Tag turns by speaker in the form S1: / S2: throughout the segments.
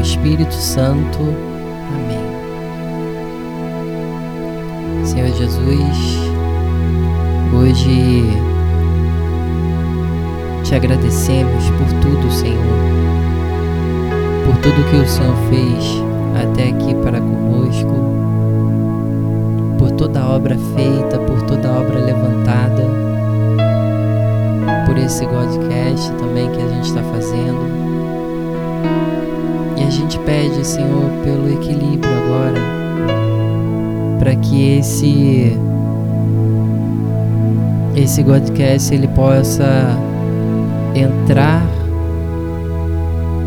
S1: Espírito Santo. Amém. Senhor Jesus, hoje te agradecemos por tudo, Senhor, por tudo que o Senhor fez até aqui para conosco, por toda obra feita, por toda obra levantada, por esse Godcast também que a gente está fazendo. E a gente pede, Senhor, pelo equilíbrio agora, para que esse esse Godcast ele possa entrar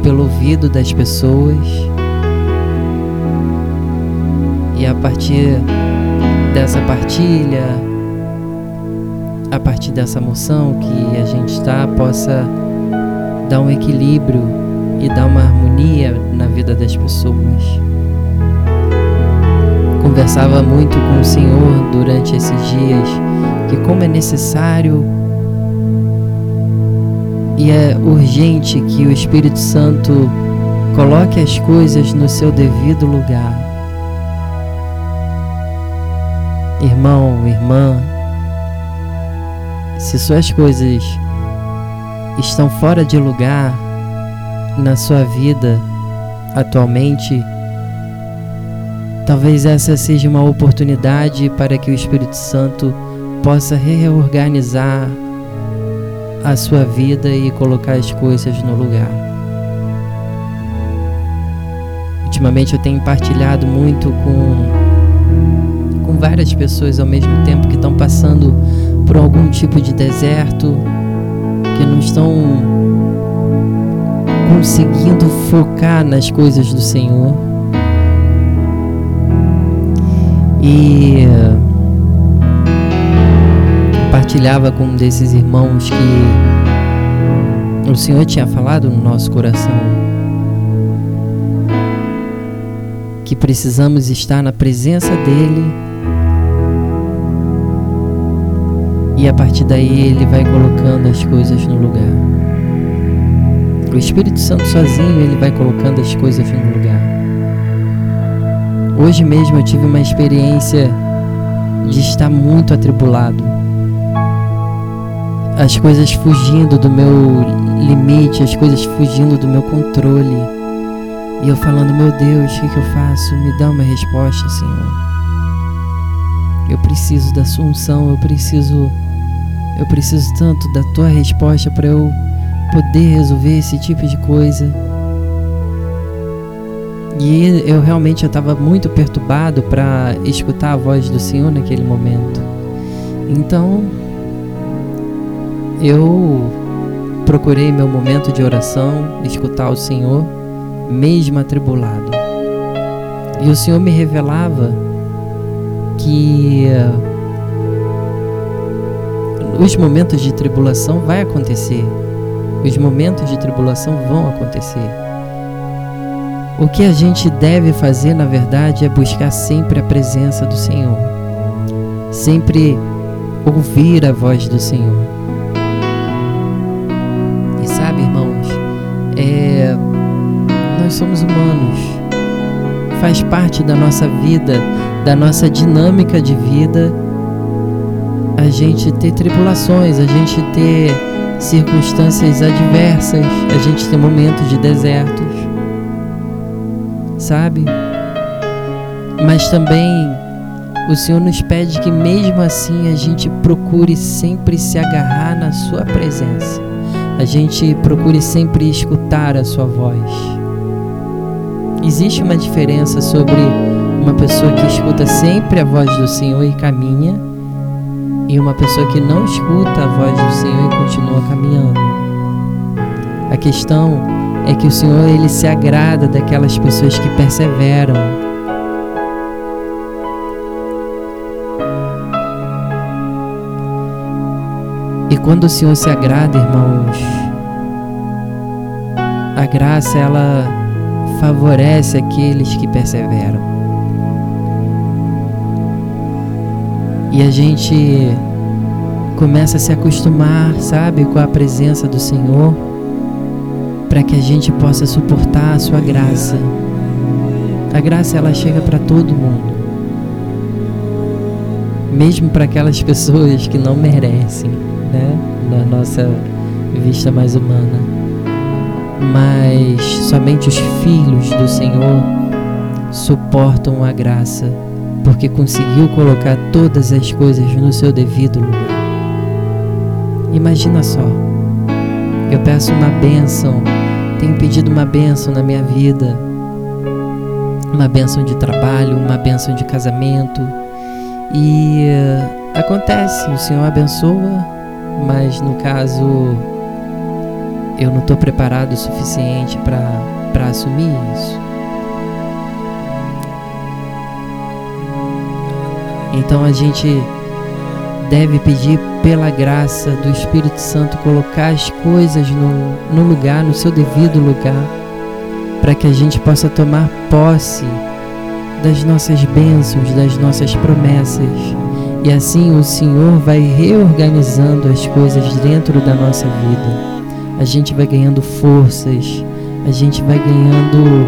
S1: pelo ouvido das pessoas e a partir dessa partilha, a partir dessa emoção que a gente está, possa dar um equilíbrio e dar uma harmonia na vida das pessoas. Conversava muito com o Senhor durante esses dias que como é necessário e é urgente que o Espírito Santo coloque as coisas no seu devido lugar. Irmão, irmã, se suas coisas estão fora de lugar na sua vida atualmente, talvez essa seja uma oportunidade para que o Espírito Santo possa reorganizar a sua vida e colocar as coisas no lugar. Ultimamente eu tenho partilhado muito com, com várias pessoas ao mesmo tempo que estão passando por algum tipo de deserto, que não estão conseguindo focar nas coisas do Senhor. E compartilhava com um desses irmãos que o Senhor tinha falado no nosso coração que precisamos estar na presença dele e a partir daí ele vai colocando as coisas no lugar. O Espírito Santo sozinho ele vai colocando as coisas no lugar. Hoje mesmo eu tive uma experiência de estar muito atribulado as coisas fugindo do meu limite, as coisas fugindo do meu controle. E eu falando, meu Deus, o que, que eu faço? Me dá uma resposta, Senhor. Eu preciso da sua unção, eu preciso, eu preciso tanto da tua resposta para eu poder resolver esse tipo de coisa. E eu realmente estava muito perturbado para escutar a voz do Senhor naquele momento. Então, eu procurei meu momento de oração, escutar o Senhor, mesmo atribulado. E o Senhor me revelava que os momentos de tribulação vai acontecer. Os momentos de tribulação vão acontecer. O que a gente deve fazer, na verdade, é buscar sempre a presença do Senhor. Sempre ouvir a voz do Senhor. É, nós somos humanos. Faz parte da nossa vida, da nossa dinâmica de vida, a gente ter tribulações, a gente ter circunstâncias adversas, a gente ter momentos de desertos, sabe? Mas também o Senhor nos pede que, mesmo assim, a gente procure sempre se agarrar na Sua presença a gente procure sempre escutar a sua voz. Existe uma diferença sobre uma pessoa que escuta sempre a voz do Senhor e caminha e uma pessoa que não escuta a voz do Senhor e continua caminhando. A questão é que o Senhor ele se agrada daquelas pessoas que perseveram. E quando o Senhor se agrada, irmãos, a graça ela favorece aqueles que perseveram. E a gente começa a se acostumar, sabe, com a presença do Senhor, para que a gente possa suportar a sua graça. A graça ela chega para todo mundo. Mesmo para aquelas pessoas que não merecem, né? Na nossa vista mais humana. Mas somente os filhos do Senhor suportam a graça, porque conseguiu colocar todas as coisas no seu devido lugar. Imagina só, eu peço uma bênção, tenho pedido uma bênção na minha vida, uma bênção de trabalho, uma bênção de casamento, e uh, acontece, o Senhor abençoa, mas no caso eu não estou preparado o suficiente para assumir isso. Então a gente deve pedir pela graça do Espírito Santo colocar as coisas no, no lugar, no seu devido lugar, para que a gente possa tomar posse das nossas bênçãos, das nossas promessas. E assim o Senhor vai reorganizando as coisas dentro da nossa vida. A gente vai ganhando forças, a gente vai ganhando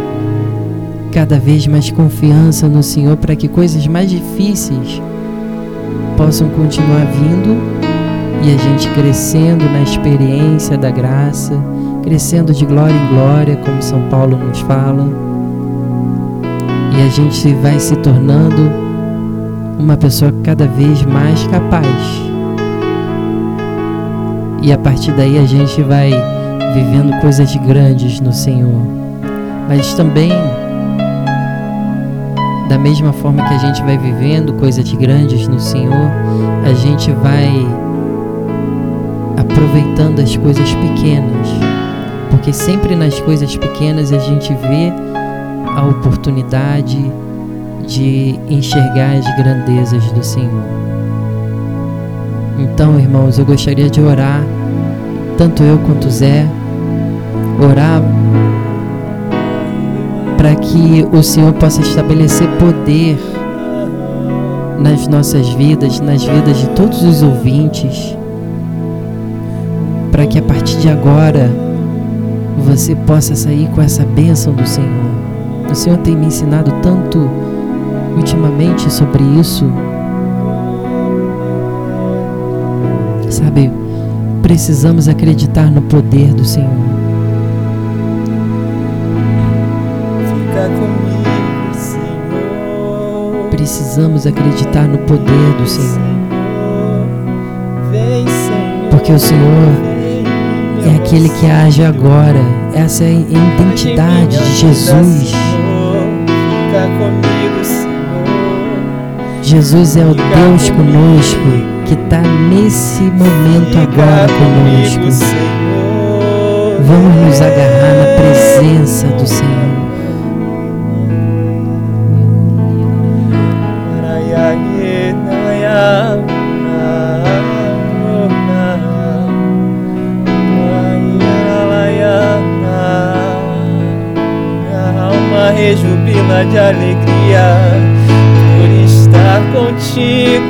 S1: cada vez mais confiança no Senhor para que coisas mais difíceis possam continuar vindo e a gente crescendo na experiência da graça, crescendo de glória em glória, como São Paulo nos fala. E a gente vai se tornando uma pessoa cada vez mais capaz. E a partir daí a gente vai vivendo coisas grandes no Senhor. Mas também da mesma forma que a gente vai vivendo coisas grandes no Senhor, a gente vai aproveitando as coisas pequenas, porque sempre nas coisas pequenas a gente vê a oportunidade de enxergar as grandezas do Senhor. Então, irmãos, eu gostaria de orar, tanto eu quanto Zé, orar para que o Senhor possa estabelecer poder nas nossas vidas, nas vidas de todos os ouvintes, para que a partir de agora você possa sair com essa bênção do Senhor. O Senhor tem me ensinado tanto ultimamente sobre isso. Sabe, precisamos acreditar no poder do Senhor. Precisamos acreditar no poder do Senhor. Porque o Senhor é aquele que age agora. Essa é a identidade de Jesus. Jesus é o Deus conosco que está nesse momento agora conosco. Vamos nos agarrar na presença do Senhor.
S2: Rejubila de alegria por estar contigo,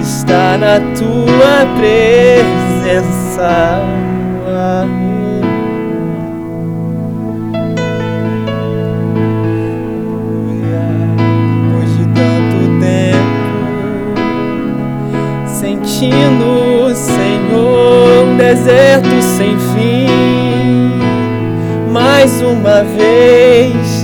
S2: estar na tua presença. Sentindo, Senhor, um deserto sem fim. Mais uma vez,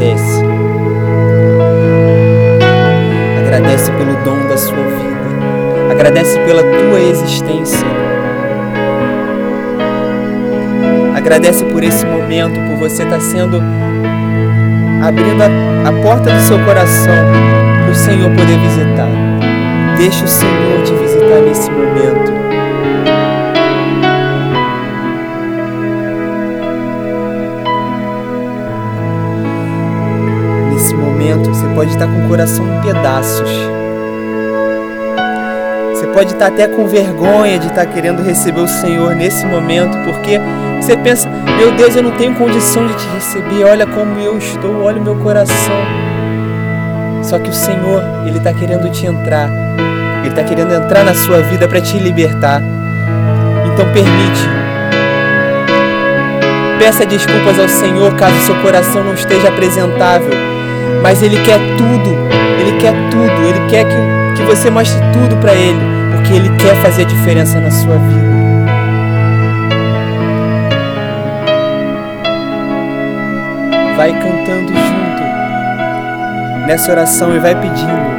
S2: Agradece. Agradece pelo dom da sua vida. Agradece pela tua existência. Agradece por esse momento, por você estar sendo abrindo a, a porta do seu coração para o Senhor poder visitar. Deixa o Senhor te visitar nesse momento. Pode estar com o coração em pedaços. Você pode estar até com vergonha de estar querendo receber o Senhor nesse momento, porque você pensa, meu Deus, eu não tenho condição de te receber, olha como eu estou, olha o meu coração. Só que o Senhor, Ele está querendo te entrar, Ele está querendo entrar na sua vida para te libertar. Então permite. Peça desculpas ao Senhor caso seu coração não esteja apresentável. Mas Ele quer tudo, Ele quer tudo, Ele quer que, que você mostre tudo para Ele, porque Ele quer fazer a diferença na sua vida. vai cantando junto nessa oração e vai pedindo.